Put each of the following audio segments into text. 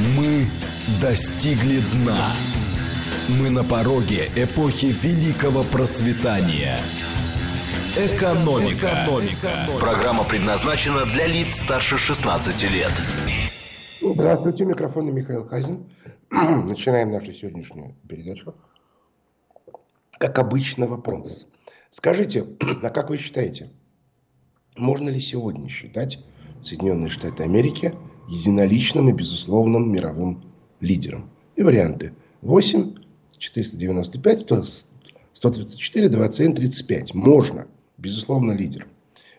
Мы достигли дна. Мы на пороге эпохи великого процветания. Экономика. Экономика. Программа предназначена для лиц старше 16 лет. Здравствуйте, микрофон Михаил Хазин. Начинаем нашу сегодняшнюю передачу. Как обычно, вопрос. Скажите, а как вы считаете, можно ли сегодня считать Соединенные Штаты Америки единоличным и безусловным мировым лидером? И варианты. 8, 495, 134, 21, 35. Можно. Безусловно, лидер.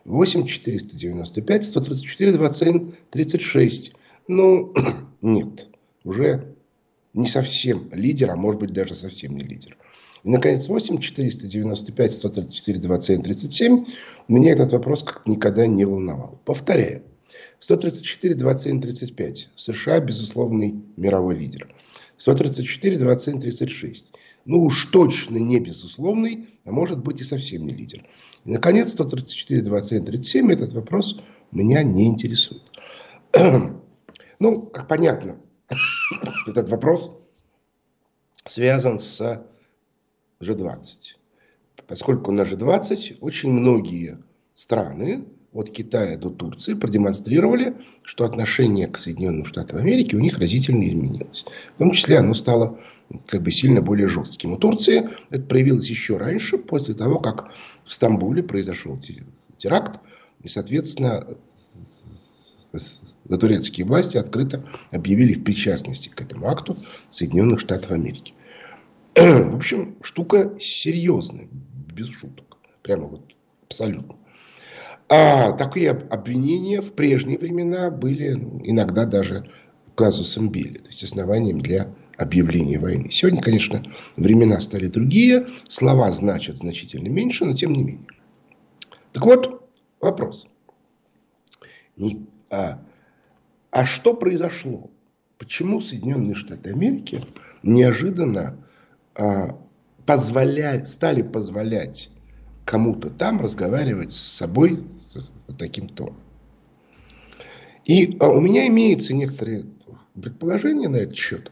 8, 495, 134, 21, 36. Ну, нет. Уже не совсем лидер, а может быть даже совсем не лидер. И, наконец, 8, 495, 134, 27, 37. Меня этот вопрос как никогда не волновал. Повторяю. 134, 27, 35. США безусловный мировой лидер. 134, 27, 36. Ну уж точно не безусловный, а может быть и совсем не лидер. И, наконец, 134, 27, 37. Этот вопрос меня не интересует. ну, как понятно, этот вопрос связан с G20. Поскольку на G20 очень многие страны, от Китая до Турции, продемонстрировали, что отношение к Соединенным Штатам Америки у них разительно изменилось. В том числе оно стало как бы сильно более жестким. У Турции это проявилось еще раньше, после того, как в Стамбуле произошел теракт, и, соответственно, турецкие власти открыто объявили в причастности к этому акту Соединенных Штатов Америки. В общем, штука серьезная, без шуток. Прямо вот абсолютно. А такие обвинения в прежние времена были ну, иногда даже казусом Билли, то есть основанием для объявления войны. Сегодня, конечно, времена стали другие, слова значат значительно меньше, но тем не менее. Так вот, вопрос. А, а что произошло? Почему Соединенные Штаты Америки неожиданно а, позволять, стали позволять кому-то там разговаривать с собой таким тоном. И а, у меня имеются некоторые предположения на этот счет,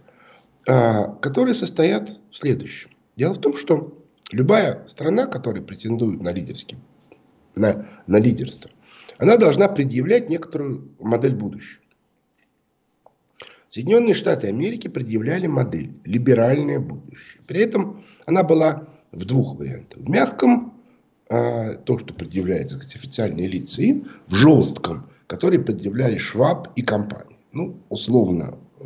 а, которые состоят в следующем. Дело в том, что любая страна, которая претендует на, лидерский, на, на лидерство, она должна предъявлять некоторую модель будущего. Соединенные Штаты Америки предъявляли модель либеральное будущее. При этом она была в двух вариантах. В мягком, а, то, что предъявляется сказать, официальные лица, и в жестком, который предъявляли Шваб и компания. Ну, условно э,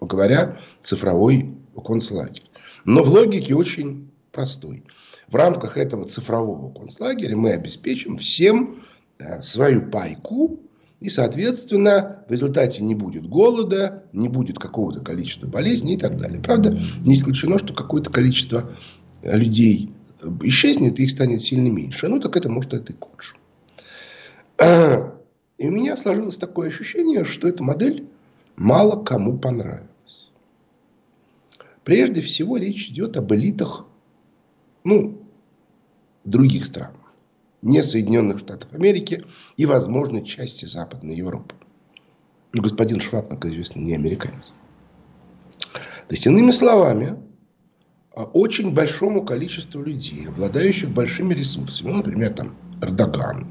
говоря, цифровой концлагерь. Но в логике очень простой. В рамках этого цифрового концлагеря мы обеспечим всем э, свою пайку и, соответственно, в результате не будет голода, не будет какого-то количества болезней и так далее. Правда, не исключено, что какое-то количество людей исчезнет, их станет сильно меньше. Ну, так это может это и к лучшему. И у меня сложилось такое ощущение, что эта модель мало кому понравилась. Прежде всего, речь идет об элитах ну, других стран не Соединенных Штатов Америки и, возможно, части Западной Европы. Но господин Шваб, как известно, не американец. То есть, иными словами, очень большому количеству людей, обладающих большими ресурсами, ну, например, там, Эрдоган,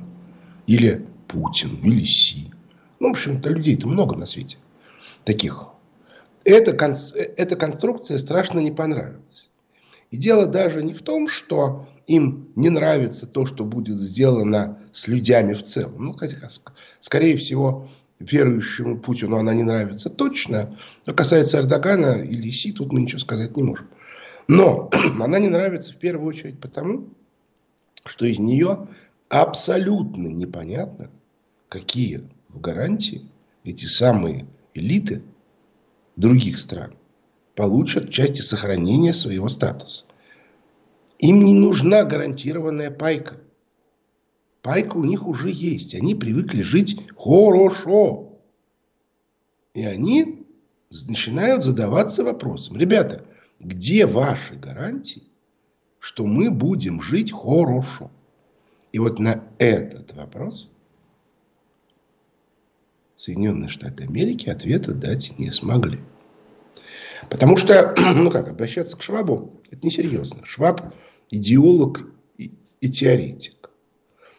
или Путин, или Си. Ну, в общем-то, людей-то много на свете таких. Эта, эта конструкция страшно не понравилась. И дело даже не в том, что им не нравится то, что будет сделано с людьми в целом. Ну, хотя, скорее всего, верующему Путину она не нравится точно. Но касается Эрдогана или Си, тут мы ничего сказать не можем. Но она не нравится в первую очередь потому, что из нее абсолютно непонятно, какие в гарантии эти самые элиты других стран получат части сохранения своего статуса. Им не нужна гарантированная пайка. Пайка у них уже есть. Они привыкли жить хорошо. И они начинают задаваться вопросом. Ребята, где ваши гарантии, что мы будем жить хорошо? И вот на этот вопрос Соединенные Штаты Америки ответа дать не смогли. Потому что, ну как, обращаться к Швабу, это несерьезно. Шваб идеолог и, и теоретик.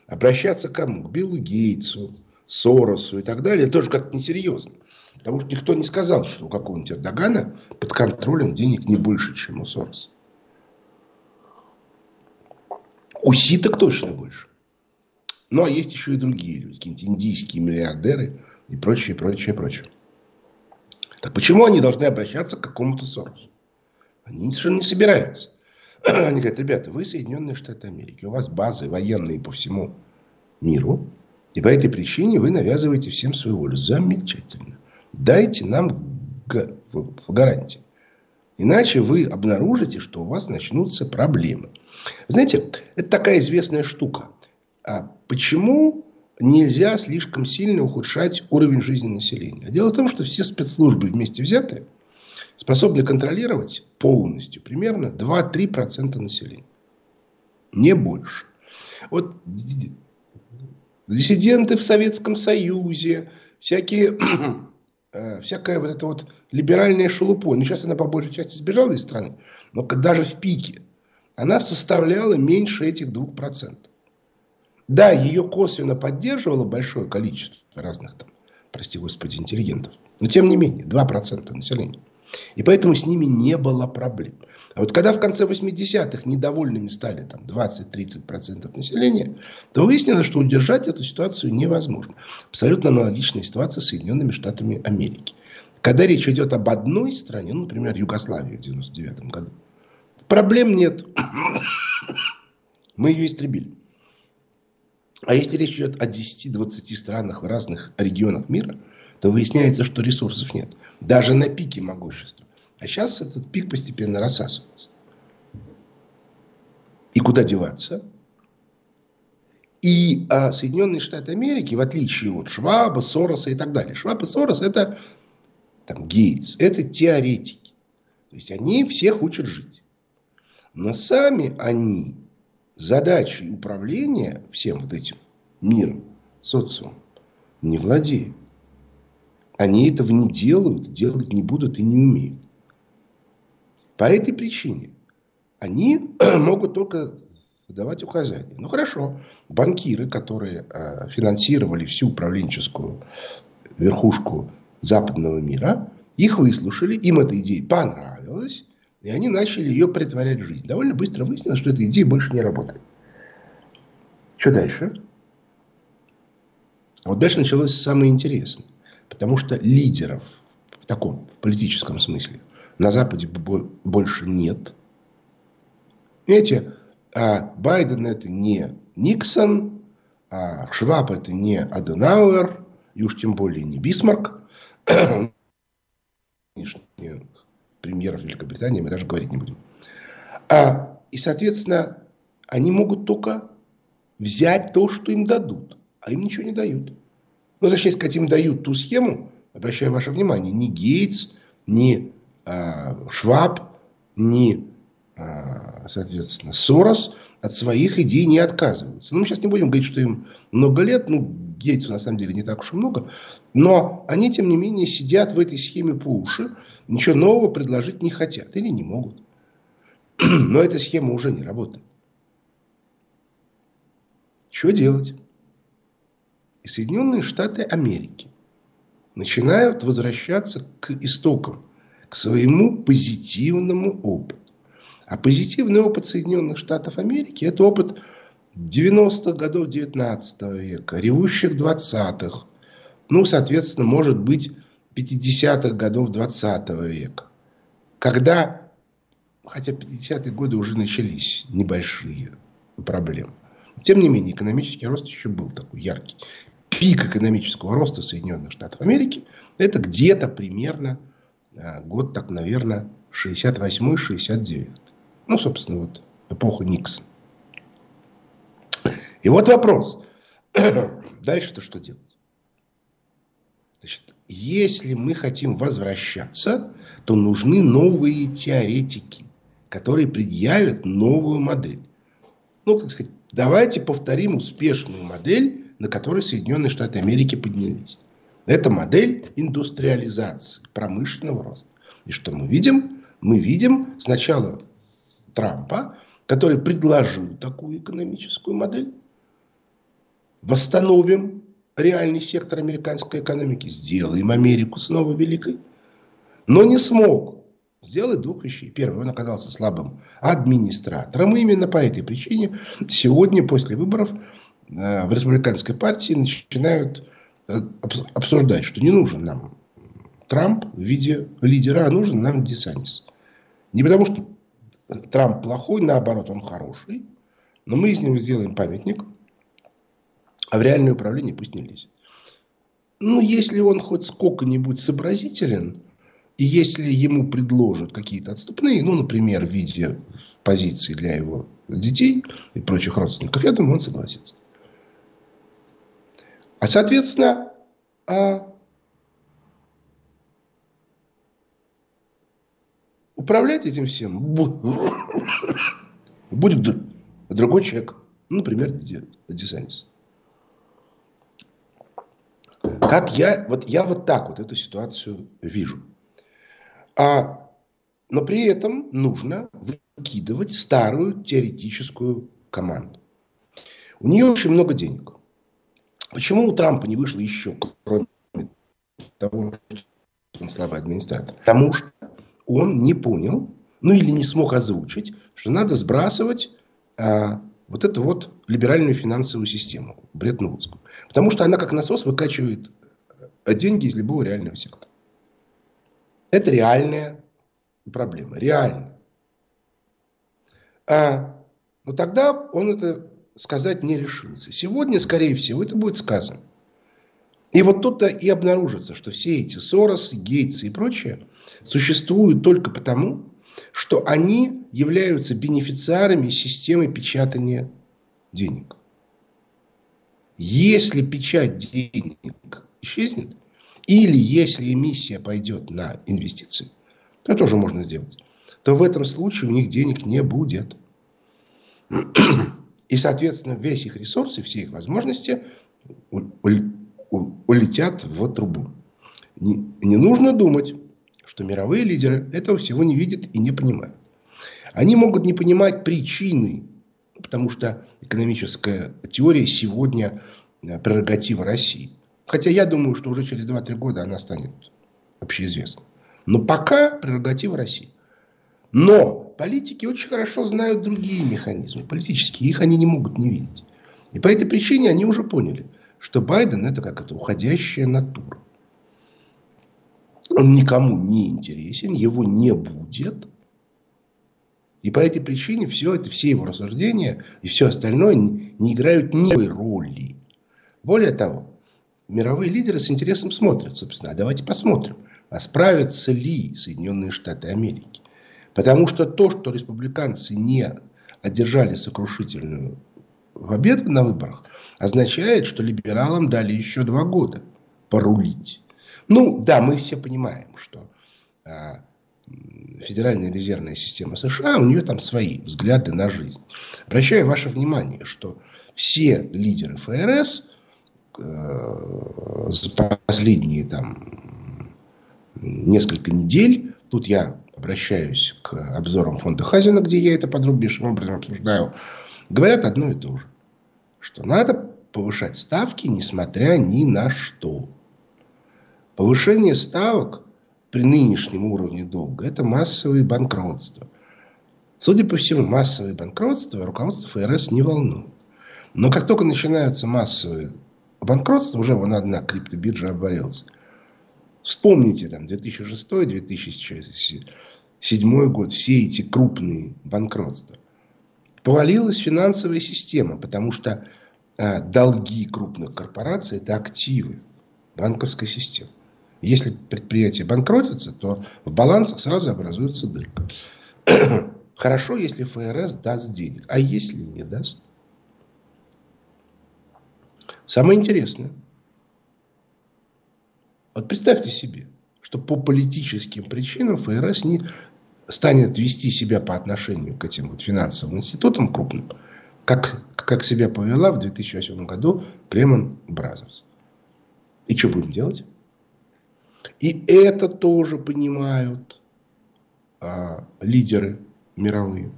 Обращаться к кому? К Биллу Гейтсу, Соросу и так далее, тоже как-то несерьезно. Потому что никто не сказал, что у какого-нибудь Эрдогана под контролем денег не больше, чем у Сороса. У Си так точно больше. Ну, а есть еще и другие люди, какие-нибудь индийские миллиардеры и прочее, прочее, прочее. Так почему они должны обращаться к какому-то Соросу? Они совершенно не собираются. Они говорят, ребята, вы Соединенные Штаты Америки, у вас базы военные по всему миру, и по этой причине вы навязываете всем свою волю. Замечательно. Дайте нам гарантии. Иначе вы обнаружите, что у вас начнутся проблемы. Знаете, это такая известная штука. А почему нельзя слишком сильно ухудшать уровень жизни населения? Дело в том, что все спецслужбы вместе взятые способны контролировать полностью примерно 2-3% населения. Не больше. Вот диссиденты в Советском Союзе, всякие, э, всякая вот эта вот либеральная шелупонь. Ну, сейчас она по большей части сбежала из страны, но даже в пике она составляла меньше этих 2%. Да, ее косвенно поддерживало большое количество разных там, прости господи, интеллигентов. Но тем не менее, 2% населения. И поэтому с ними не было проблем. А вот когда в конце 80-х недовольными стали там 20-30% населения, то выяснилось, что удержать эту ситуацию невозможно. Абсолютно аналогичная ситуация с Соединенными Штатами Америки. Когда речь идет об одной стране, ну, например, Югославии в 99 году, проблем нет. Мы ее истребили. А если речь идет о 10-20 странах в разных регионах мира, то выясняется, что ресурсов нет. Даже на пике могущества. А сейчас этот пик постепенно рассасывается. И куда деваться? И а, Соединенные Штаты Америки, в отличие от Шваба, Сороса и так далее. Шваб и Сорос это там, Гейтс, это теоретики. То есть они всех учат жить. Но сами они задачей управления всем вот этим миром, социумом, не владеют. Они этого не делают, делать не будут и не умеют. По этой причине они могут только давать указания. Ну хорошо, банкиры, которые э, финансировали всю управленческую верхушку западного мира, их выслушали, им эта идея понравилась, и они начали ее притворять в жизнь. Довольно быстро выяснилось, что эта идея больше не работает. Что дальше? Вот дальше началось самое интересное. Потому что лидеров в таком политическом смысле на Западе больше нет. Понимаете, а Байден это не Никсон, а Шваб это не Аденауэр, и уж тем более не Бисмарк. Премьеров Великобритании мы даже говорить не будем. А, и, соответственно, они могут только взять то, что им дадут. А им ничего не дают. Ну, точнее сказать, дают ту схему, обращаю ваше внимание, ни Гейтс, ни э, Шваб, ни, э, соответственно, Сорос от своих идей не отказываются. Ну, мы сейчас не будем говорить, что им много лет, ну, Гейтсу на самом деле не так уж и много, но они, тем не менее, сидят в этой схеме по уши, ничего нового предложить не хотят или не могут. Но эта схема уже не работает. Что делать? И Соединенные Штаты Америки начинают возвращаться к истокам, к своему позитивному опыту. А позитивный опыт Соединенных Штатов Америки – это опыт 90-х годов 19 века, ревущих 20-х, ну, соответственно, может быть, 50-х годов 20 века. Когда, хотя 50-е годы уже начались небольшие проблемы. Тем не менее, экономический рост еще был такой яркий. Пик экономического роста Соединенных Штатов Америки это где-то примерно а, год, так, наверное, 68-69. Ну, собственно, вот эпоха Никсона. И вот вопрос. Дальше-то что делать? Значит, если мы хотим возвращаться, то нужны новые теоретики, которые предъявят новую модель. Ну, как сказать, давайте повторим успешную модель, на которой Соединенные Штаты Америки поднялись. Это модель индустриализации, промышленного роста. И что мы видим? Мы видим сначала Трампа, который предложил такую экономическую модель. Восстановим реальный сектор американской экономики, сделаем Америку снова великой. Но не смог сделать двух вещей. Первое, он оказался слабым администратором. И именно по этой причине сегодня, после выборов, в республиканской партии начинают обсуждать, что не нужен нам Трамп в виде лидера, а нужен нам Десантис. Не потому, что Трамп плохой, наоборот, он хороший, но мы из него сделаем памятник, а в реальное управление пусть не лезет. Ну, если он хоть сколько-нибудь сообразителен, и если ему предложат какие-то отступные, ну, например, в виде позиции для его детей и прочих родственников, я думаю, он согласится. А, соответственно, а управлять этим всем будет другой человек. Например, Десантис. Как я, вот я вот так вот эту ситуацию вижу. А, но при этом нужно выкидывать старую теоретическую команду. У нее очень много денег. Почему у Трампа не вышло еще, кроме того, что он слабый администратор? Потому что он не понял, ну или не смог озвучить, что надо сбрасывать а, вот эту вот либеральную финансовую систему, Бреттон-Вудскую. Потому что она как насос выкачивает э, деньги из любого реального сектора. Это реальная проблема. Реально. А, но тогда он это сказать не решился. Сегодня, скорее всего, это будет сказано. И вот тут-то и обнаружится, что все эти Соросы, Гейтсы и прочее существуют только потому, что они являются бенефициарами системы печатания денег. Если печать денег исчезнет, или если эмиссия пойдет на инвестиции, то тоже можно сделать, то в этом случае у них денег не будет. И, соответственно, весь их ресурс и все их возможности улетят в трубу. Не, нужно думать, что мировые лидеры этого всего не видят и не понимают. Они могут не понимать причины, потому что экономическая теория сегодня э, прерогатива России. Хотя я думаю, что уже через 2-3 года она станет общеизвестной. Но пока прерогатива России. Но политики очень хорошо знают другие механизмы политические. Их они не могут не видеть. И по этой причине они уже поняли, что Байден это как это уходящая натура. Он никому не интересен, его не будет. И по этой причине все это, все его рассуждения и все остальное не играют никакой роли. Более того, мировые лидеры с интересом смотрят, собственно, а давайте посмотрим, а справятся ли Соединенные Штаты Америки. Потому что то, что республиканцы не одержали сокрушительную победу на выборах, означает, что либералам дали еще два года порулить. Ну, да, мы все понимаем, что а, Федеральная резервная система США, у нее там свои взгляды на жизнь. Обращаю ваше внимание, что все лидеры ФРС э, за последние там несколько недель, тут я обращаюсь к обзорам фонда Хазина, где я это подробнейшим образом обсуждаю, говорят одно и то же. Что надо повышать ставки, несмотря ни на что. Повышение ставок при нынешнем уровне долга – это массовые банкротства. Судя по всему, массовые банкротства руководство ФРС не волнует. Но как только начинаются массовые банкротства, уже вон одна криптобиржа обвалилась. Вспомните там 2006-2007 год, все эти крупные банкротства. Повалилась финансовая система, потому что а, долги крупных корпораций – это активы банковской системы. Если предприятие банкротится, то в балансах сразу образуется дырка. Хорошо, если ФРС даст денег. А если не даст? Самое интересное. Вот представьте себе, что по политическим причинам ФРС не станет вести себя по отношению к этим вот финансовым институтам крупным, как, как себя повела в 2008 году Lehman Brothers. И что будем делать? И это тоже понимают а, лидеры мировые.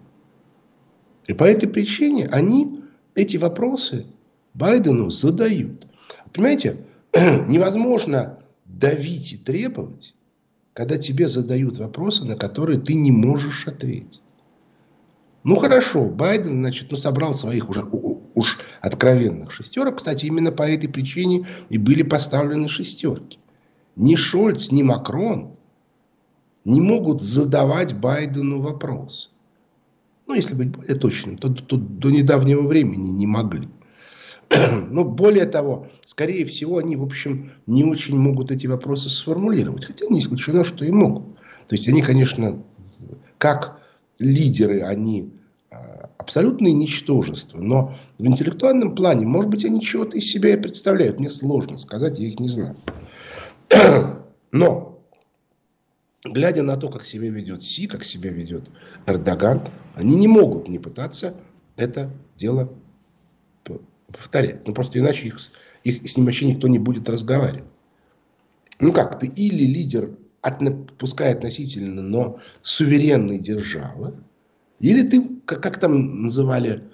И по этой причине они эти вопросы Байдену задают. Понимаете, невозможно давить и требовать, когда тебе задают вопросы, на которые ты не можешь ответить. Ну хорошо, Байден, значит, ну, собрал своих уже уж откровенных шестерок. Кстати, именно по этой причине и были поставлены шестерки. Ни Шольц, ни Макрон не могут задавать Байдену вопрос. Ну, если быть более точным, то, то до недавнего времени не могли. Но более того, скорее всего, они, в общем, не очень могут эти вопросы сформулировать. Хотя не исключено, что и могут. То есть они, конечно, как лидеры, они а, абсолютные ничтожества. Но в интеллектуальном плане, может быть, они чего-то из себя и представляют. Мне сложно сказать, я их не знаю. Но, глядя на то, как себя ведет Си, как себя ведет Эрдоган, они не могут не пытаться это дело повторять. Ну, просто иначе их, их, с ним вообще никто не будет разговаривать. Ну как, ты или лидер, от, пускай относительно, но суверенной державы, или ты, как, как там называли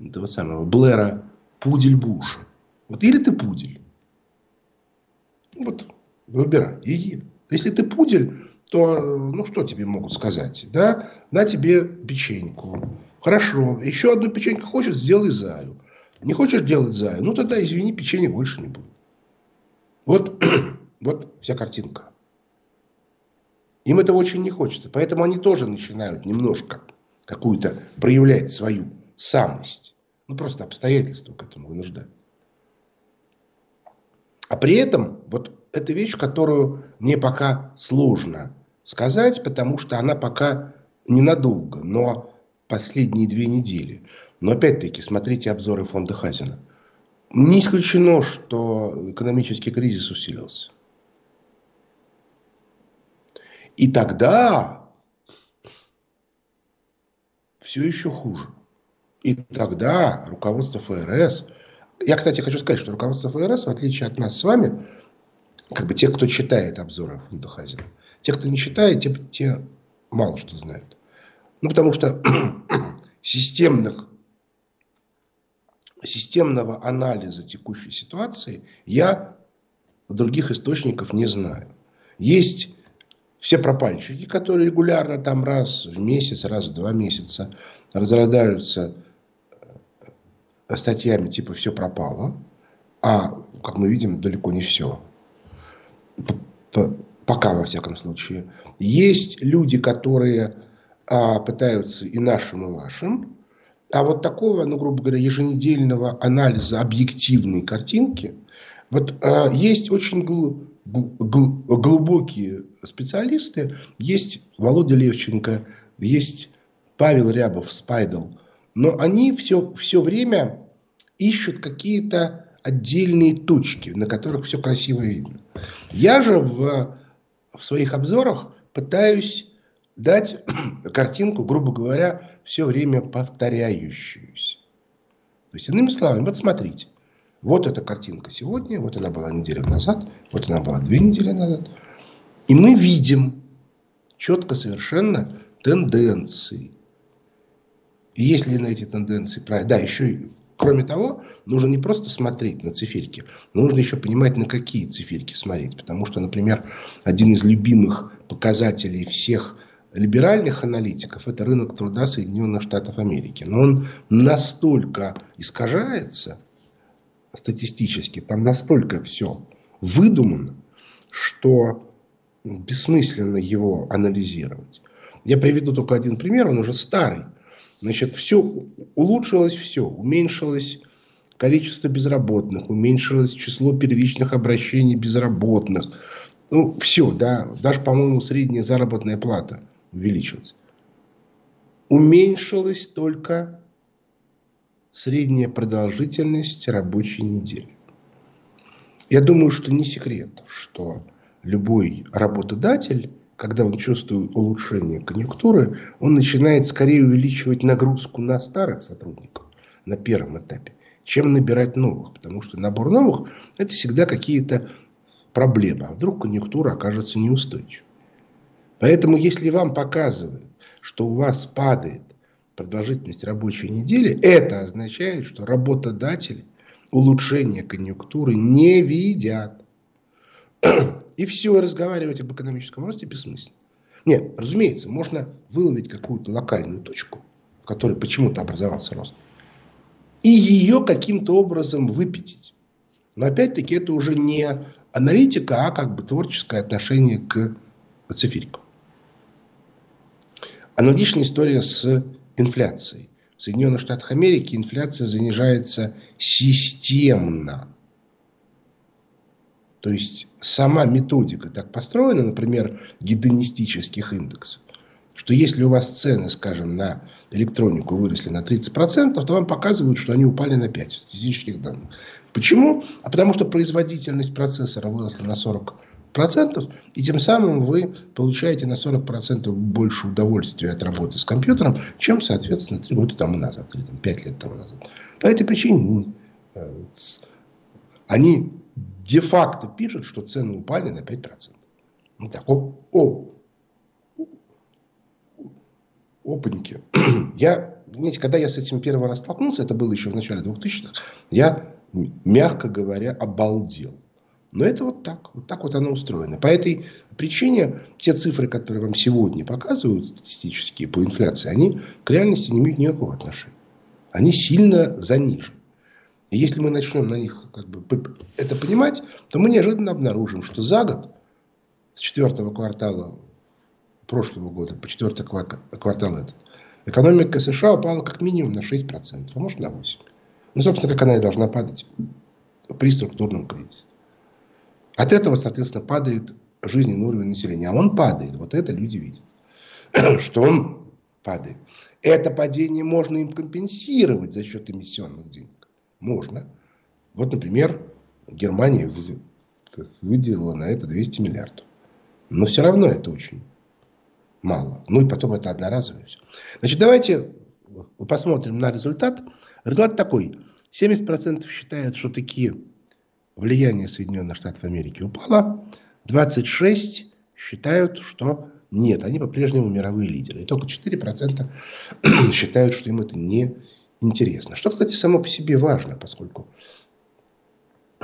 этого самого Блэра, пудель Буша. Вот или ты пудель. Вот, выбирай. И, если ты пудель, то, ну, что тебе могут сказать? Да, на тебе печеньку. Хорошо, еще одну печеньку хочешь, сделай заю. Не хочешь делать заю? Ну тогда, извини, печенья больше не будет. Вот, вот вся картинка. Им этого очень не хочется. Поэтому они тоже начинают немножко какую-то проявлять свою самость. Ну просто обстоятельства к этому вынуждают. А при этом вот эта вещь, которую мне пока сложно сказать, потому что она пока ненадолго, но последние две недели. Но опять-таки, смотрите обзоры фонда Хазина. Не исключено, что экономический кризис усилился. И тогда все еще хуже. И тогда руководство ФРС... Я, кстати, хочу сказать, что руководство ФРС, в отличие от нас с вами, как бы те, кто читает обзоры фонда Хазина, те, кто не читает, те, те мало что знают. Ну, потому что системных системного анализа текущей ситуации я других источников не знаю. Есть все пропальщики, которые регулярно там раз в месяц, раз в два месяца разродаются э, статьями типа «все пропало», а, как мы видим, далеко не все. Пока, во всяком случае. Есть люди, которые а, пытаются и нашим, и вашим а вот такого, ну, грубо говоря, еженедельного анализа объективной картинки, вот э, есть очень гл, гл, глубокие специалисты, есть Володя Левченко, есть Павел Рябов, Спайдл, но они все, все время ищут какие-то отдельные точки, на которых все красиво видно. Я же в, в своих обзорах пытаюсь дать картинку, грубо говоря, все время повторяющуюся. То есть, иными словами, вот смотрите. Вот эта картинка сегодня, вот она была неделю назад, вот она была две недели назад. И мы видим четко совершенно тенденции. И если на эти тенденции... Да, еще и, кроме того, нужно не просто смотреть на циферки, но нужно еще понимать, на какие циферки смотреть. Потому что, например, один из любимых показателей всех либеральных аналитиков это рынок труда Соединенных Штатов Америки. Но он настолько искажается статистически, там настолько все выдумано, что бессмысленно его анализировать. Я приведу только один пример, он уже старый. Значит, все улучшилось все, уменьшилось количество безработных, уменьшилось число первичных обращений безработных. Ну, все, да, даже, по-моему, средняя заработная плата – увеличилась. Уменьшилась только средняя продолжительность рабочей недели. Я думаю, что не секрет, что любой работодатель, когда он чувствует улучшение конъюнктуры, он начинает скорее увеличивать нагрузку на старых сотрудников на первом этапе, чем набирать новых. Потому что набор новых – это всегда какие-то проблема. А вдруг конъюнктура окажется неустойчивой. Поэтому, если вам показывают, что у вас падает продолжительность рабочей недели, это означает, что работодатели улучшения конъюнктуры не видят. И все, разговаривать об экономическом росте бессмысленно. Нет, разумеется, можно выловить какую-то локальную точку, в которой почему-то образовался рост, и ее каким-то образом выпятить. Но опять-таки это уже не аналитика, а как бы творческое отношение к циферикам. Аналогичная история с инфляцией. В Соединенных Штатах Америки инфляция занижается системно. То есть сама методика так построена, например, гедонистических индексов, что если у вас цены, скажем, на электронику выросли на 30%, то вам показывают, что они упали на 5% в статистических данных. Почему? А потому что производительность процессора выросла на 40%, и тем самым вы получаете на 40% больше удовольствия от работы с компьютером, чем, соответственно, 3 года тому назад, или там, 5 лет тому назад. По этой причине ну, э, они де-факто пишут, что цены упали на 5%. Ну так, о, о, опаньки. Я, знаете, когда я с этим первый раз столкнулся, это было еще в начале 2000-х, я, мягко говоря, обалдел. Но это вот так, вот так вот оно устроено. По этой причине те цифры, которые вам сегодня показывают статистические по инфляции, они к реальности не имеют никакого отношения. Они сильно занижены. И если мы начнем на них как бы, это понимать, то мы неожиданно обнаружим, что за год, с четвертого квартала прошлого года по четвертый квартал этот, экономика США упала как минимум на 6%, а может на 8%. Ну, собственно, как она и должна падать при структурном кризисе. От этого, соответственно, падает жизненный уровень населения. А он падает. Вот это люди видят. Что он падает. Это падение можно им компенсировать за счет эмиссионных денег. Можно. Вот, например, Германия выделила на это 200 миллиардов. Но все равно это очень мало. Ну и потом это одноразовое все. Значит, давайте посмотрим на результат. Результат такой. 70% считают, что такие влияние Соединенных Штатов Америки упало. 26 считают, что нет, они по-прежнему мировые лидеры. И только 4% считают, что им это не интересно. Что, кстати, само по себе важно, поскольку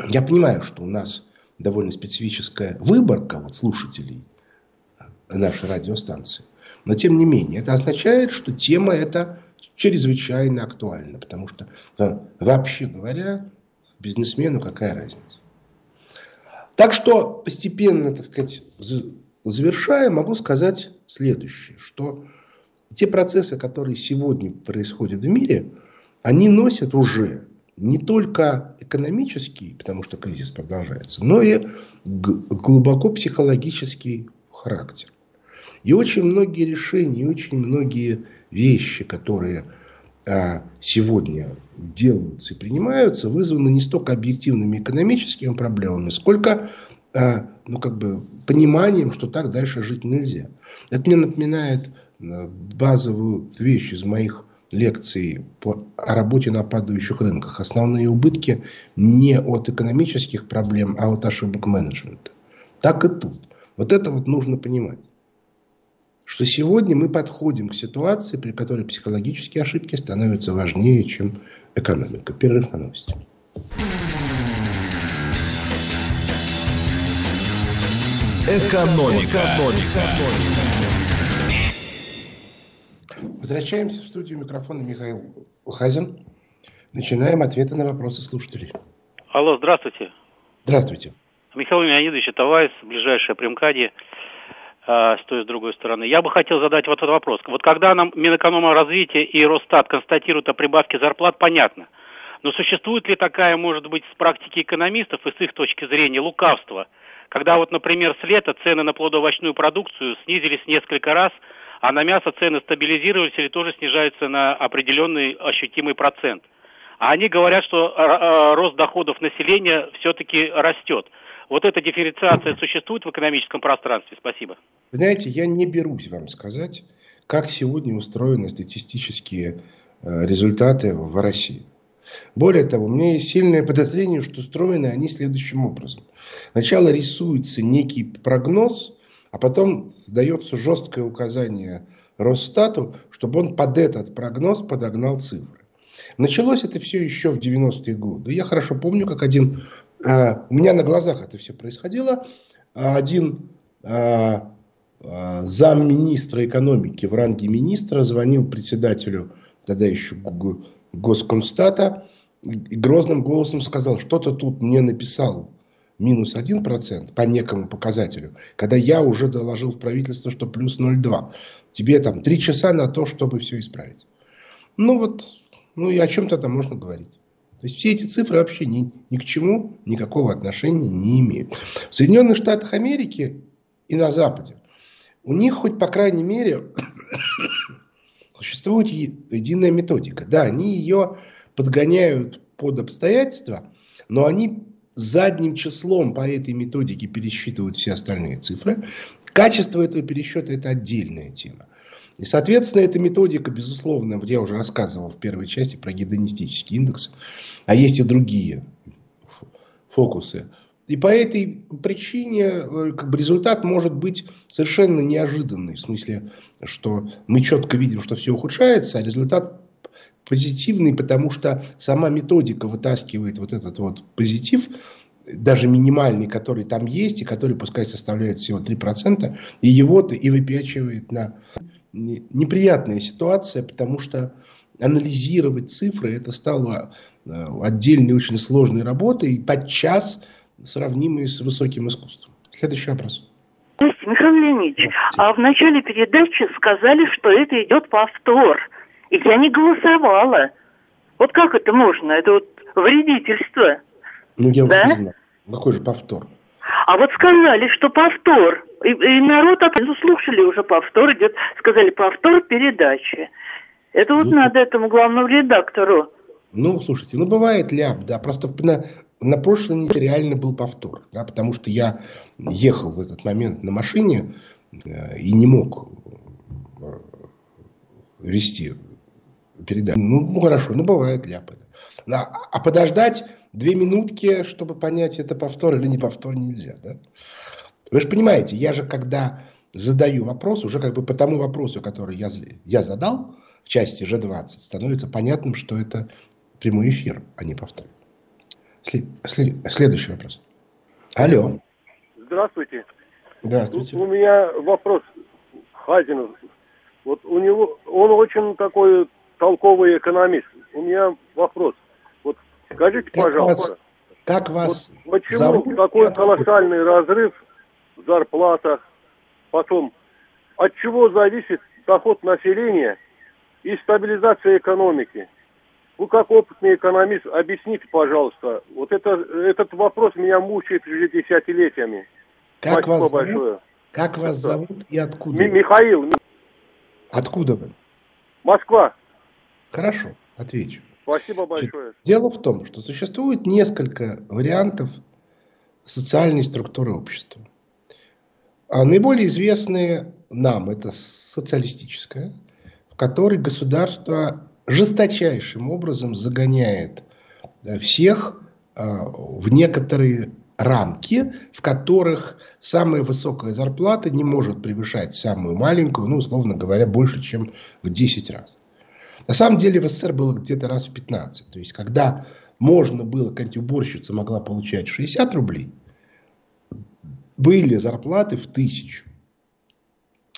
я понимаю, что у нас довольно специфическая выборка вот, слушателей нашей радиостанции. Но тем не менее, это означает, что тема эта чрезвычайно актуальна. Потому что, вообще говоря, бизнесмену какая разница. Так что постепенно, так сказать, завершая, могу сказать следующее, что те процессы, которые сегодня происходят в мире, они носят уже не только экономический, потому что кризис продолжается, но и глубоко психологический характер. И очень многие решения, очень многие вещи, которые сегодня делаются и принимаются, вызваны не столько объективными экономическими проблемами, сколько а, ну, как бы, пониманием, что так дальше жить нельзя. Это мне напоминает а, базовую вещь из моих лекций по, о работе на падающих рынках. Основные убытки не от экономических проблем, а от ошибок менеджмента. Так и тут. Вот это вот нужно понимать что сегодня мы подходим к ситуации, при которой психологические ошибки становятся важнее, чем экономика. Перерыв на новости. Экономика. Экономика. Возвращаемся в студию микрофона Михаил Хазин. Начинаем ответы на вопросы слушателей. Алло, здравствуйте. Здравствуйте. Михаил Леонидович, это Вайс, ближайшая Примкади э, с той и с другой стороны. Я бы хотел задать вот этот вопрос. Вот когда нам Минэкономразвитие и Росстат констатируют о прибавке зарплат, понятно. Но существует ли такая, может быть, с практики экономистов и с их точки зрения лукавство, когда вот, например, с лета цены на плодоовощную продукцию снизились несколько раз, а на мясо цены стабилизировались или тоже снижаются на определенный ощутимый процент. А они говорят, что э, рост доходов населения все-таки растет. Вот эта дифференциация существует в экономическом пространстве? Спасибо. Вы знаете, я не берусь вам сказать, как сегодня устроены статистические э, результаты в России. Более того, у меня есть сильное подозрение, что устроены они следующим образом. Сначала рисуется некий прогноз, а потом дается жесткое указание Росстату, чтобы он под этот прогноз подогнал цифры. Началось это все еще в 90-е годы. Я хорошо помню, как один, у меня на глазах это все происходило, один э, э, замминистра экономики в ранге министра звонил председателю тогда еще Госкомстата и грозным голосом сказал, что-то тут мне написал минус 1% по некому показателю, когда я уже доложил в правительство, что плюс 0,2. Тебе там три часа на то, чтобы все исправить. Ну вот, ну и о чем тогда можно говорить? То есть все эти цифры вообще ни, ни к чему никакого отношения не имеют. В Соединенных Штатах Америки и на Западе у них хоть по крайней мере существует единая методика. Да, они ее подгоняют под обстоятельства, но они задним числом по этой методике пересчитывают все остальные цифры. Качество этого пересчета – это отдельная тема. И, соответственно, эта методика, безусловно, я уже рассказывал в первой части про гедонистический индекс, а есть и другие фокусы. И по этой причине э, как бы, результат может быть совершенно неожиданный. В смысле, что мы четко видим, что все ухудшается, а результат позитивный, потому что сама методика вытаскивает вот этот вот позитив, даже минимальный, который там есть, и который, пускай составляет всего 3%, и его-то и выпячивает на неприятная ситуация, потому что анализировать цифры это стало э, отдельной очень сложной работой, и подчас сравнимой с высоким искусством. Следующий вопрос. Михаил Леонидович, а в начале передачи сказали, что это идет повтор. И я не голосовала. Вот как это можно? Это вот вредительство. Ну, я да? не знаю. Какой же повтор? А вот сказали, что повтор. И, и народ, ну, слушали уже повтор, идет, сказали повтор передачи. Это вот ну, надо этому главному редактору. Ну, слушайте, ну бывает ляп, да, просто на, на прошлой неделе реально был повтор, да, потому что я ехал в этот момент на машине э, и не мог э, вести передачу. Ну, ну хорошо, ну бывает ляпы. А, а подождать две минутки, чтобы понять, это повтор или не повтор, нельзя. Да? Вы же понимаете, я же когда задаю вопрос, уже как бы по тому вопросу, который я, я задал в части G20, становится понятным, что это прямой эфир, а не повтор. След, след, следующий вопрос. Алло. Здравствуйте. Здравствуйте. У меня вопрос Хазину. Вот у него, он очень такой толковый экономист. У меня вопрос. Скажите, как пожалуйста. Вас, как вас вот почему зовут? такой колоссальный разрыв в зарплатах? Потом, от чего зависит доход населения и стабилизация экономики? Вы как опытный экономист, объясните, пожалуйста. Вот это, этот вопрос меня мучает уже десятилетиями. Как Спасибо вас большое. Зовут? Как вас зовут и откуда? М- Михаил. Откуда вы? Москва. Хорошо, отвечу. Спасибо большое. Дело в том, что существует несколько вариантов социальной структуры общества. А наиболее известные нам это социалистическая, в которой государство жесточайшим образом загоняет э, всех э, в некоторые рамки, в которых самая высокая зарплата не может превышать самую маленькую, ну, условно говоря, больше, чем в 10 раз. На самом деле в СССР было где-то раз в 15. То есть, когда можно было, какая-нибудь уборщица могла получать 60 рублей, были зарплаты в тысячу.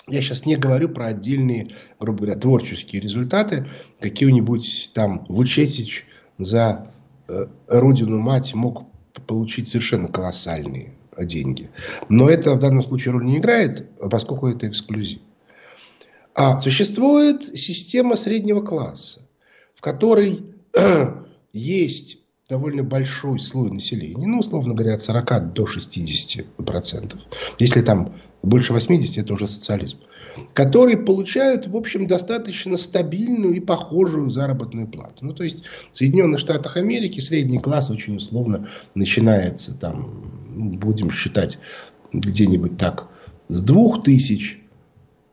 Я сейчас не говорю про отдельные, грубо говоря, творческие результаты. Какие-нибудь там Вучетич за э, родину мать мог получить совершенно колоссальные деньги. Но это в данном случае роль не играет, поскольку это эксклюзив. А существует система среднего класса, в которой есть довольно большой слой населения, ну, условно говоря, от 40 до 60 процентов. Если там больше 80, это уже социализм. Которые получают, в общем, достаточно стабильную и похожую заработную плату. Ну, то есть в Соединенных Штатах Америки средний класс очень условно начинается там, ну, будем считать, где-нибудь так, с 2000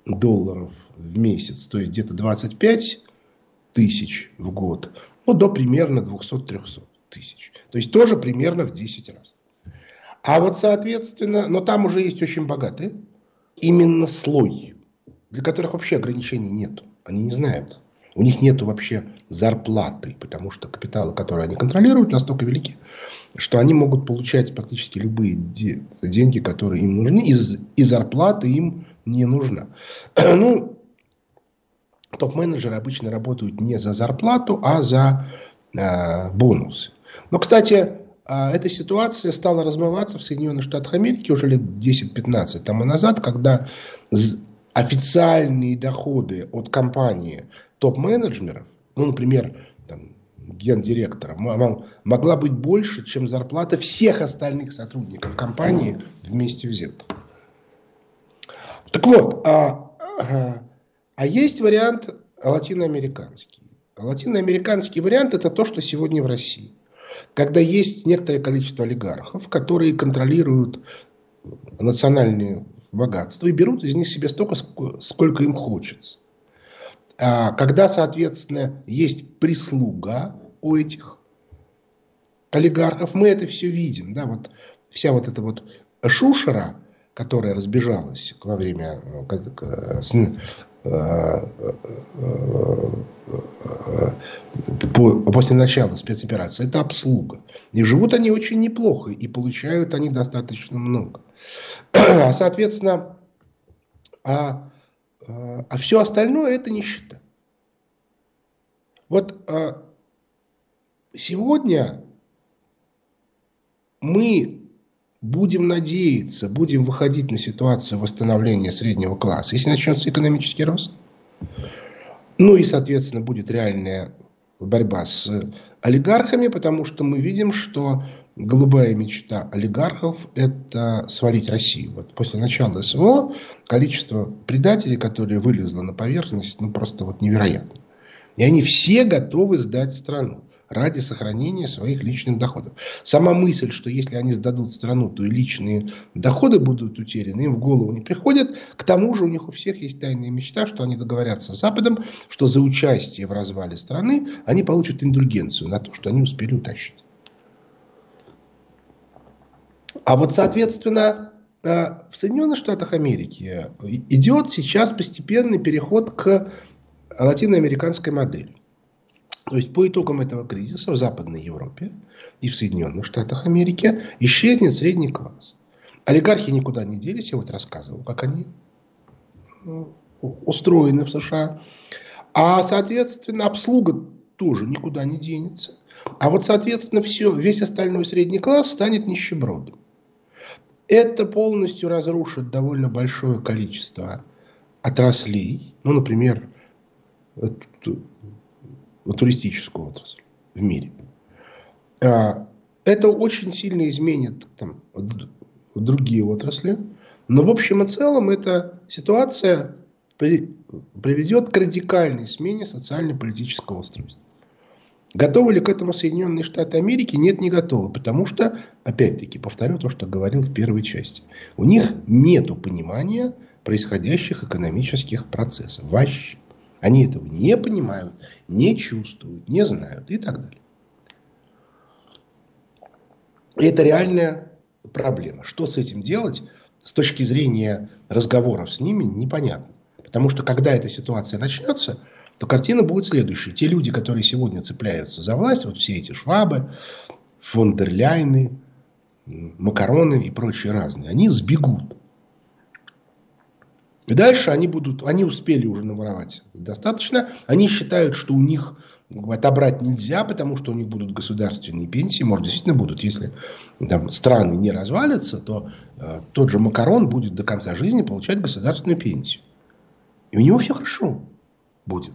долларов в месяц, то есть где-то 25 тысяч в год, ну, до примерно 200-300 тысяч. То есть тоже примерно в 10 раз. А вот, соответственно, но там уже есть очень богатые, именно слой, для которых вообще ограничений нет. Они не знают. У них нет вообще зарплаты, потому что капиталы, которые они контролируют, настолько велики, что они могут получать практически любые деньги, которые им нужны, и, и зарплата им не нужна. Ну, топ-менеджеры обычно работают не за зарплату, а за э, бонусы. Но, кстати, э, эта ситуация стала размываться в Соединенных Штатах Америки уже лет 10-15 тому назад, когда официальные доходы от компании топ-менеджеров, ну, например, там, гендиректора, могла быть больше, чем зарплата всех остальных сотрудников компании вместе взятых. Так вот, а, а, а есть вариант латиноамериканский. Латиноамериканский вариант это то, что сегодня в России. Когда есть некоторое количество олигархов, которые контролируют национальные богатства и берут из них себе столько, сколько им хочется. А когда, соответственно, есть прислуга у этих олигархов, мы это все видим. Да? Вот вся вот эта вот шушера, которая разбежалась во время э, э, после начала спецоперации, это обслуга. И живут они очень неплохо, и получают они достаточно много. А, соответственно, а, а все остальное это нищета. Вот а, сегодня мы будем надеяться, будем выходить на ситуацию восстановления среднего класса, если начнется экономический рост. Ну и, соответственно, будет реальная борьба с олигархами, потому что мы видим, что голубая мечта олигархов – это свалить Россию. Вот после начала СВО количество предателей, которые вылезло на поверхность, ну просто вот невероятно. И они все готовы сдать страну ради сохранения своих личных доходов. Сама мысль, что если они сдадут страну, то и личные доходы будут утеряны, им в голову не приходит. К тому же у них у всех есть тайная мечта, что они договорятся с Западом, что за участие в развале страны они получат индульгенцию на то, что они успели утащить. А вот, соответственно, э, в Соединенных Штатах Америки идет сейчас постепенный переход к латиноамериканской модели. То есть по итогам этого кризиса в Западной Европе и в Соединенных Штатах Америки исчезнет средний класс. Олигархи никуда не делись, я вот рассказывал, как они ну, устроены в США. А, соответственно, обслуга тоже никуда не денется. А вот, соответственно, все, весь остальной средний класс станет нищебродом. Это полностью разрушит довольно большое количество отраслей. Ну, например, туристическую отрасль в мире. А, это очень сильно изменит там, другие отрасли. Но в общем и целом эта ситуация приведет к радикальной смене социально-политического устройства. Готовы ли к этому Соединенные Штаты Америки? Нет, не готовы. Потому что, опять-таки, повторю то, что говорил в первой части. У них нет понимания происходящих экономических процессов. Вообще. Они этого не понимают, не чувствуют, не знают и так далее. И это реальная проблема. Что с этим делать с точки зрения разговоров с ними, непонятно. Потому что когда эта ситуация начнется, то картина будет следующей. Те люди, которые сегодня цепляются за власть, вот все эти швабы, фондерляйны, макароны и прочие разные, они сбегут. И дальше они будут, они успели уже наворовать достаточно. Они считают, что у них отобрать нельзя, потому что у них будут государственные пенсии. Может, действительно будут. Если там, страны не развалятся, то э, тот же Макарон будет до конца жизни получать государственную пенсию. И у него все хорошо будет.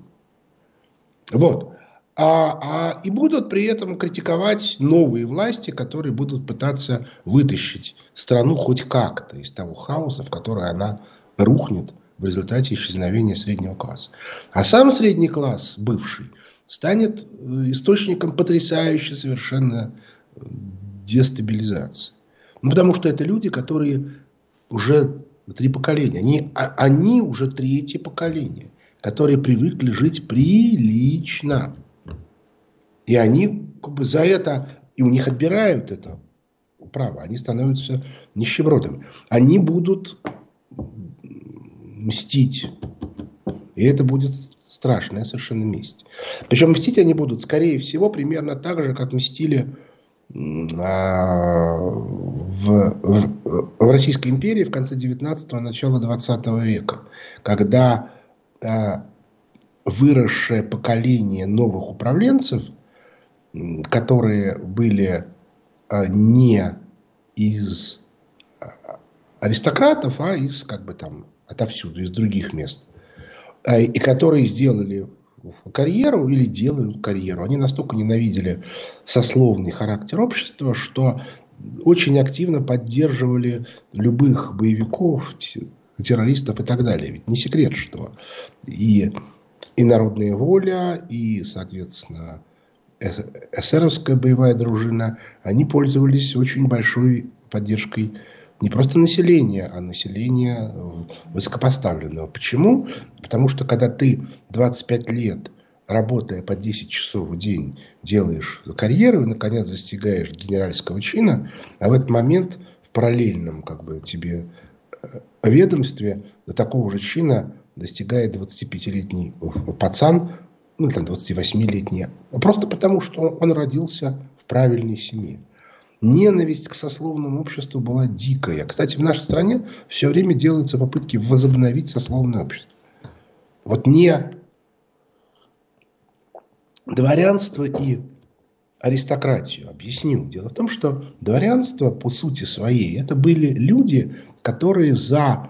Вот. А, а, и будут при этом критиковать новые власти, которые будут пытаться вытащить страну хоть как-то из того хаоса, в который она рухнет в результате исчезновения среднего класса. А сам средний класс, бывший, станет э, источником потрясающей совершенно э, дестабилизации. Ну, потому что это люди, которые уже три поколения. Они, а, они уже третье поколение, которые привыкли жить прилично. И они как бы за это, и у них отбирают это права. Они становятся нищебродами. Они будут мстить. И это будет страшная совершенно месть. Причем мстить они будут, скорее всего, примерно так же, как мстили а, в, в, в Российской империи в конце 19-го, начала 20 века, когда а, выросшее поколение новых управленцев, которые были а, не из аристократов, а из как бы там отовсюду, из других мест, и которые сделали карьеру или делают карьеру. Они настолько ненавидели сословный характер общества, что очень активно поддерживали любых боевиков, террористов и так далее. Ведь не секрет, что и, и народная воля, и, соответственно, эсеровская боевая дружина, они пользовались очень большой поддержкой не просто населения, а населения высокопоставленного. Почему? Потому что когда ты 25 лет, работая по 10 часов в день, делаешь карьеру и, наконец, достигаешь генеральского чина, а в этот момент в параллельном как бы, тебе э, ведомстве до такого же чина достигает 25-летний пацан, ну, там, 28-летний, просто потому, что он родился в правильной семье ненависть к сословному обществу была дикая. Кстати, в нашей стране все время делаются попытки возобновить сословное общество. Вот не дворянство и аристократию. Объясню. Дело в том, что дворянство по сути своей это были люди, которые за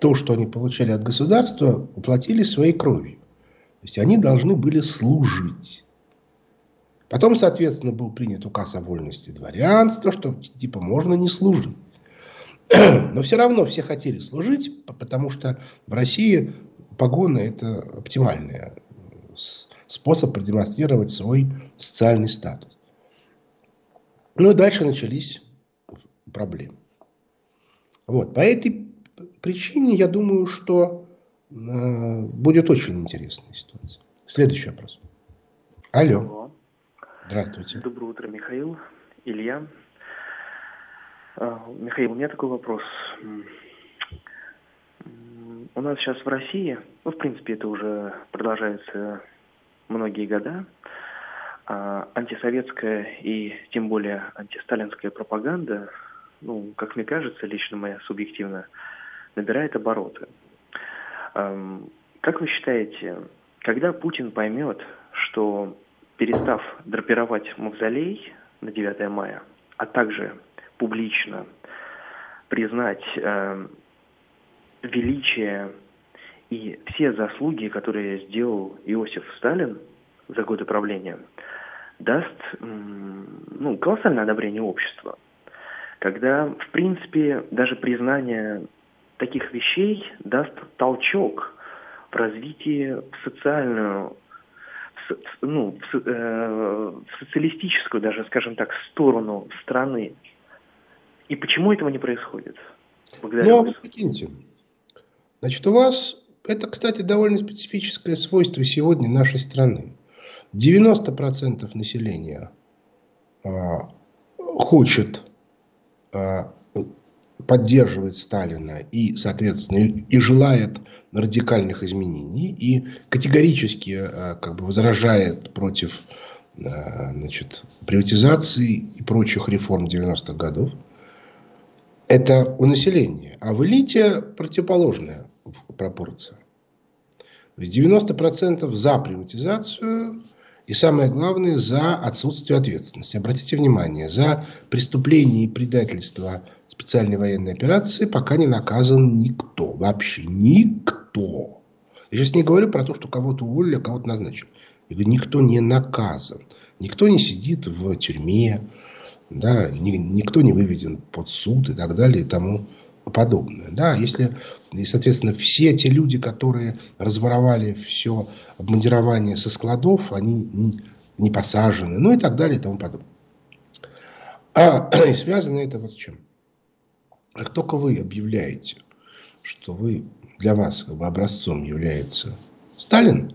то, что они получали от государства, уплатили своей кровью. То есть они должны были служить. Потом, соответственно, был принят указ о вольности дворянства, что типа можно не служить. Но все равно все хотели служить, потому что в России погоны это оптимальный способ продемонстрировать свой социальный статус. Ну и дальше начались проблемы. Вот. По этой причине я думаю, что э, будет очень интересная ситуация. Следующий вопрос. Алло. Здравствуйте. Доброе утро, Михаил. Илья. А, Михаил, у меня такой вопрос. У нас сейчас в России, ну, в принципе, это уже продолжается многие года, а, антисоветская и тем более антисталинская пропаганда, ну, как мне кажется, лично моя субъективно, набирает обороты. Как вы считаете, когда Путин поймет, что перестав драпировать мавзолей на 9 мая, а также публично признать э, величие и все заслуги, которые сделал Иосиф Сталин за годы правления, даст ну, колоссальное одобрение общества. Когда, в принципе, даже признание таких вещей даст толчок в развитии в социальную ну, в, э, в социалистическую даже, скажем так, сторону страны. И почему этого не происходит? Благодарю ну, а вы прикиньте. Значит, у вас, это, кстати, довольно специфическое свойство сегодня нашей страны. 90% населения а, хочет а, поддерживает Сталина и, соответственно, и желает радикальных изменений и категорически э, как бы возражает против э, значит, приватизации и прочих реформ 90-х годов. Это у населения. А в элите противоположная пропорция. То есть 90% за приватизацию и самое главное за отсутствие ответственности. Обратите внимание, за преступление и предательство специальной военной операции пока не наказан никто. Вообще никто. Я сейчас не говорю про то, что кого-то уволили, а кого-то назначили. Я говорю, никто не наказан. Никто не сидит в тюрьме. Да, никто не выведен под суд и так далее и тому подобное. Да, если, и, соответственно, все те люди, которые разворовали все обмундирование со складов, они не посажены, ну и так далее и тому подобное. А и связано это вот с чем? Как только вы объявляете, что вы для вас образцом является Сталин,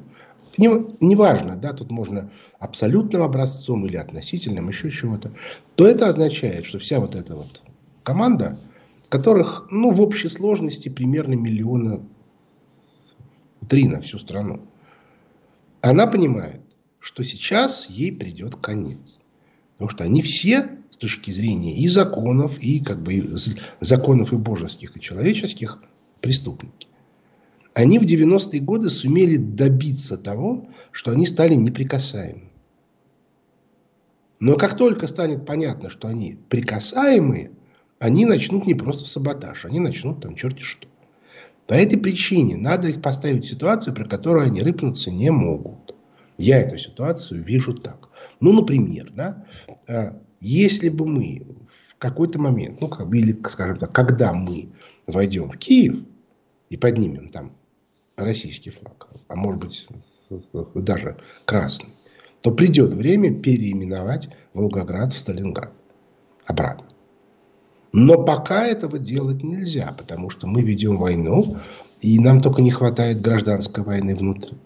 неважно, да, тут можно абсолютным образцом или относительным, еще чего-то, то это означает, что вся вот эта вот команда, которых, ну, в общей сложности примерно миллиона три на всю страну, она понимает, что сейчас ей придет конец. Потому что они все с точки зрения и законов, и как бы и законов и божеских, и человеческих преступники. Они в 90-е годы сумели добиться того, что они стали неприкасаемы. Но как только станет понятно, что они прикасаемые, они начнут не просто саботаж, они начнут там черти что. По этой причине надо их поставить в ситуацию, при которой они рыпнуться не могут. Я эту ситуацию вижу так. Ну, например, да, э, если бы мы в какой-то момент, ну, как или, скажем так, когда мы войдем в Киев и поднимем там российский флаг, а может быть даже красный, то придет время переименовать Волгоград в Сталинград. Обратно. Но пока этого делать нельзя, потому что мы ведем войну, и нам только не хватает гражданской войны внутри.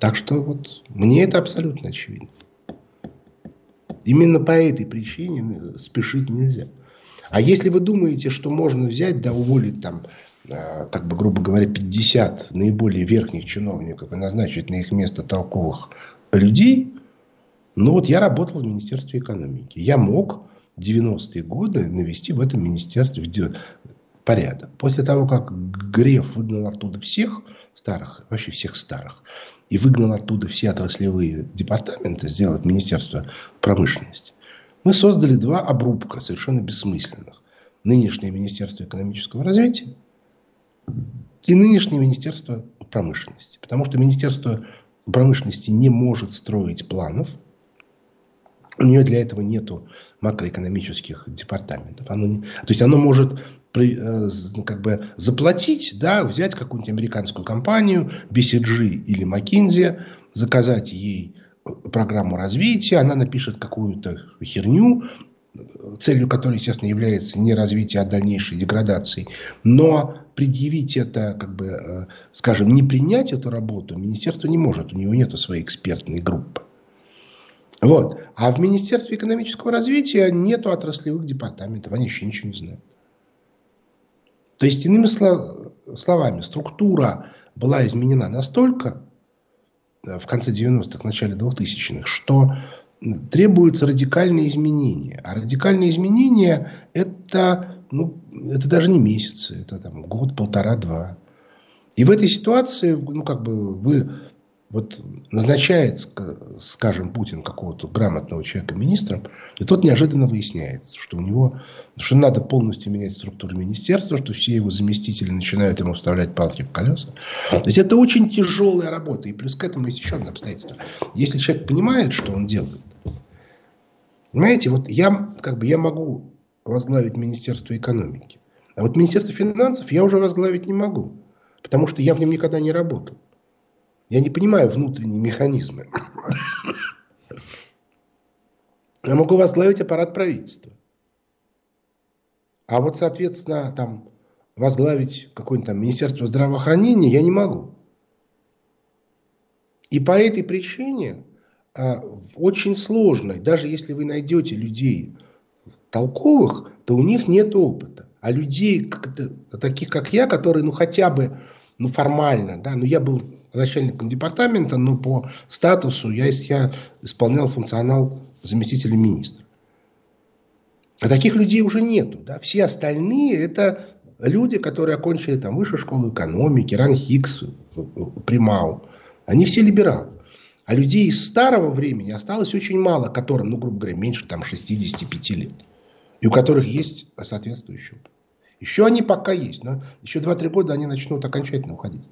Так что вот мне это абсолютно очевидно. Именно по этой причине спешить нельзя. А если вы думаете, что можно взять, да уволить там, э, как бы грубо говоря, 50 наиболее верхних чиновников и назначить на их место толковых людей, ну вот я работал в Министерстве экономики. Я мог 90-е годы навести в этом министерстве порядок. После того, как Греф выгнал оттуда всех старых, вообще всех старых, и выгнал оттуда все отраслевые департаменты, сделать Министерство промышленности, мы создали два обрубка совершенно бессмысленных. Нынешнее Министерство экономического развития и нынешнее Министерство промышленности. Потому что Министерство промышленности не может строить планов – у нее для этого нету макроэкономических департаментов. Оно, то есть оно может как бы заплатить, да, взять какую-нибудь американскую компанию, BCG или McKinsey, заказать ей программу развития, она напишет какую-то херню, целью которой, естественно, является не развитие, а дальнейшей деградации. Но предъявить это, как бы, э, скажем, не принять эту работу министерство не может. У него нет своей экспертной группы. Вот. А в Министерстве экономического развития нету отраслевых департаментов, они еще ничего не знают. То есть, иными словами, структура была изменена настолько э, в конце 90-х, начале 2000-х, что требуются радикальные изменения. А радикальные изменения это, ну, это даже не месяцы, это там, год, полтора, два. И в этой ситуации, ну, как бы вы вот назначает, скажем, Путин какого-то грамотного человека министром, и тот неожиданно выясняется, что у него, что надо полностью менять структуру министерства, что все его заместители начинают ему вставлять палки в колеса. То есть это очень тяжелая работа. И плюс к этому есть еще одно обстоятельство. Если человек понимает, что он делает, понимаете, вот я, как бы, я могу возглавить Министерство экономики. А вот Министерство финансов я уже возглавить не могу. Потому что я в нем никогда не работал. Я не понимаю внутренние механизмы. Я могу возглавить аппарат правительства. А вот, соответственно, там возглавить какое-нибудь там Министерство здравоохранения я не могу. И по этой причине а, очень сложно, даже если вы найдете людей толковых, то у них нет опыта. А людей, как, таких как я, которые ну хотя бы ну, формально, да, ну, я был начальником департамента, но по статусу я, я исполнял функционал заместителя министра. А таких людей уже нету, да, все остальные это люди, которые окончили там высшую школу экономики, Ранхикс, Примау, они все либералы. А людей из старого времени осталось очень мало, которым, ну, грубо говоря, меньше там 65 лет. И у которых есть соответствующий опыт. Еще они пока есть, но еще 2-3 года они начнут окончательно уходить.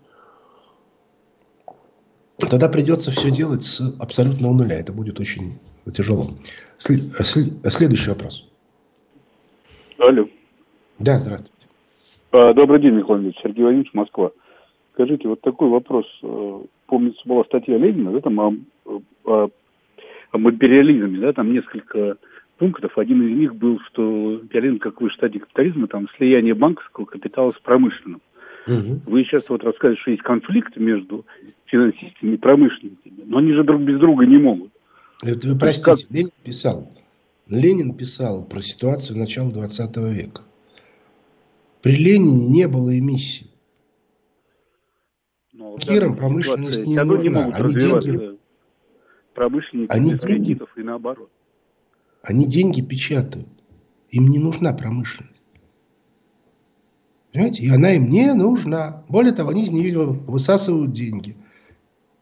Тогда придется все делать с абсолютного нуля. Это будет очень тяжело. Следующий вопрос. Алло. Да, здравствуйте. А, добрый день, Михаил Ильич. Сергей Владимирович, Москва. Скажите, вот такой вопрос. Э, помнится, была статья Ленина, да, там о, о, о материализме, да, там несколько пунктов. Один из них был, что Пиалин, как вы штате капитализма, там слияние банковского капитала с промышленным. Угу. Вы сейчас вот рассказывали, что есть конфликт между финансистами и промышленниками, но они же друг без друга не могут. Это вы простите, как... Ленин писал. Ленин писал про ситуацию начала 20 века. При Ленине не было эмиссии. Но, Кирам промышленность не нужна. Не могут они деньги, промышленники они деньги, и наоборот. Они деньги печатают. Им не нужна промышленность. Понимаете? И она им не нужна. Более того, они из нее высасывают деньги.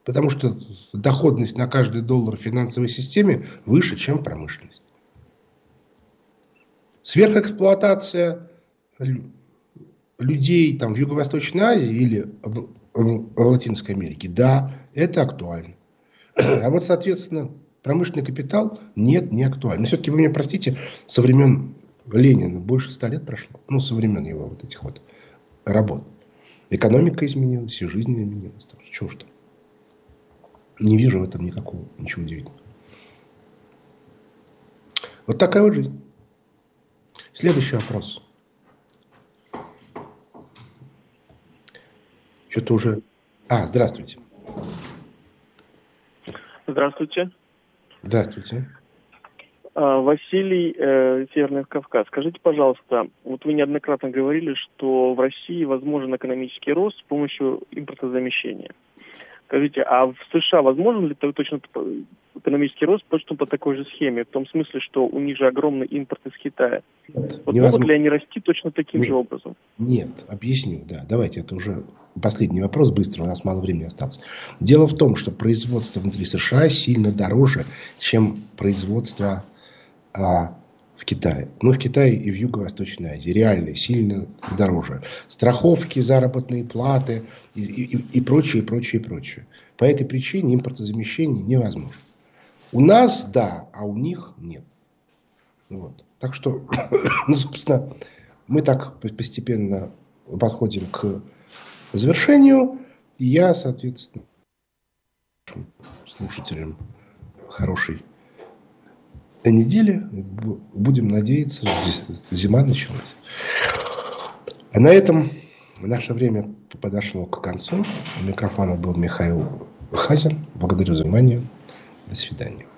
Потому что доходность на каждый доллар в финансовой системе выше, чем промышленность. Сверхэксплуатация людей там, в Юго-Восточной Азии или в, в, в Латинской Америке, да, это актуально. А вот, соответственно, промышленный капитал нет, не актуально. Но все-таки вы меня простите, со времен Ленина больше ста лет прошло. Ну, со времен его вот этих вот работ. Экономика изменилась, и жизнь изменилась. Так, чего ж там? Не вижу в этом никакого, ничего удивительного. Вот такая вот жизнь. Следующий вопрос. Что-то уже... А, здравствуйте. Здравствуйте. Здравствуйте. А, Василий, э, Северный Кавказ. Скажите, пожалуйста, вот вы неоднократно говорили, что в России возможен экономический рост с помощью импортозамещения. Скажите, а в США возможен ли точно экономический рост точно по такой же схеме? В том смысле, что у них же огромный импорт из Китая. Нет, вот невозможно. могут ли они расти точно таким Нет. же образом? Нет, объясню, да. Давайте, это уже последний вопрос, быстро, у нас мало времени осталось. Дело в том, что производство внутри США сильно дороже, чем производство а, в Китае. Ну, в Китае и в Юго-Восточной Азии. Реально сильно дороже. Страховки, заработные платы и, и, и прочее, прочее, прочее. По этой причине импортозамещение невозможно. У нас да, а у них нет. Вот. Так что, ну, собственно, мы так постепенно подходим к завершению. Я, соответственно, слушателям хорошей недели. Будем надеяться, зима началась. А на этом наше время подошло к концу. У микрофона был Михаил Хазин. Благодарю за внимание. До свидания.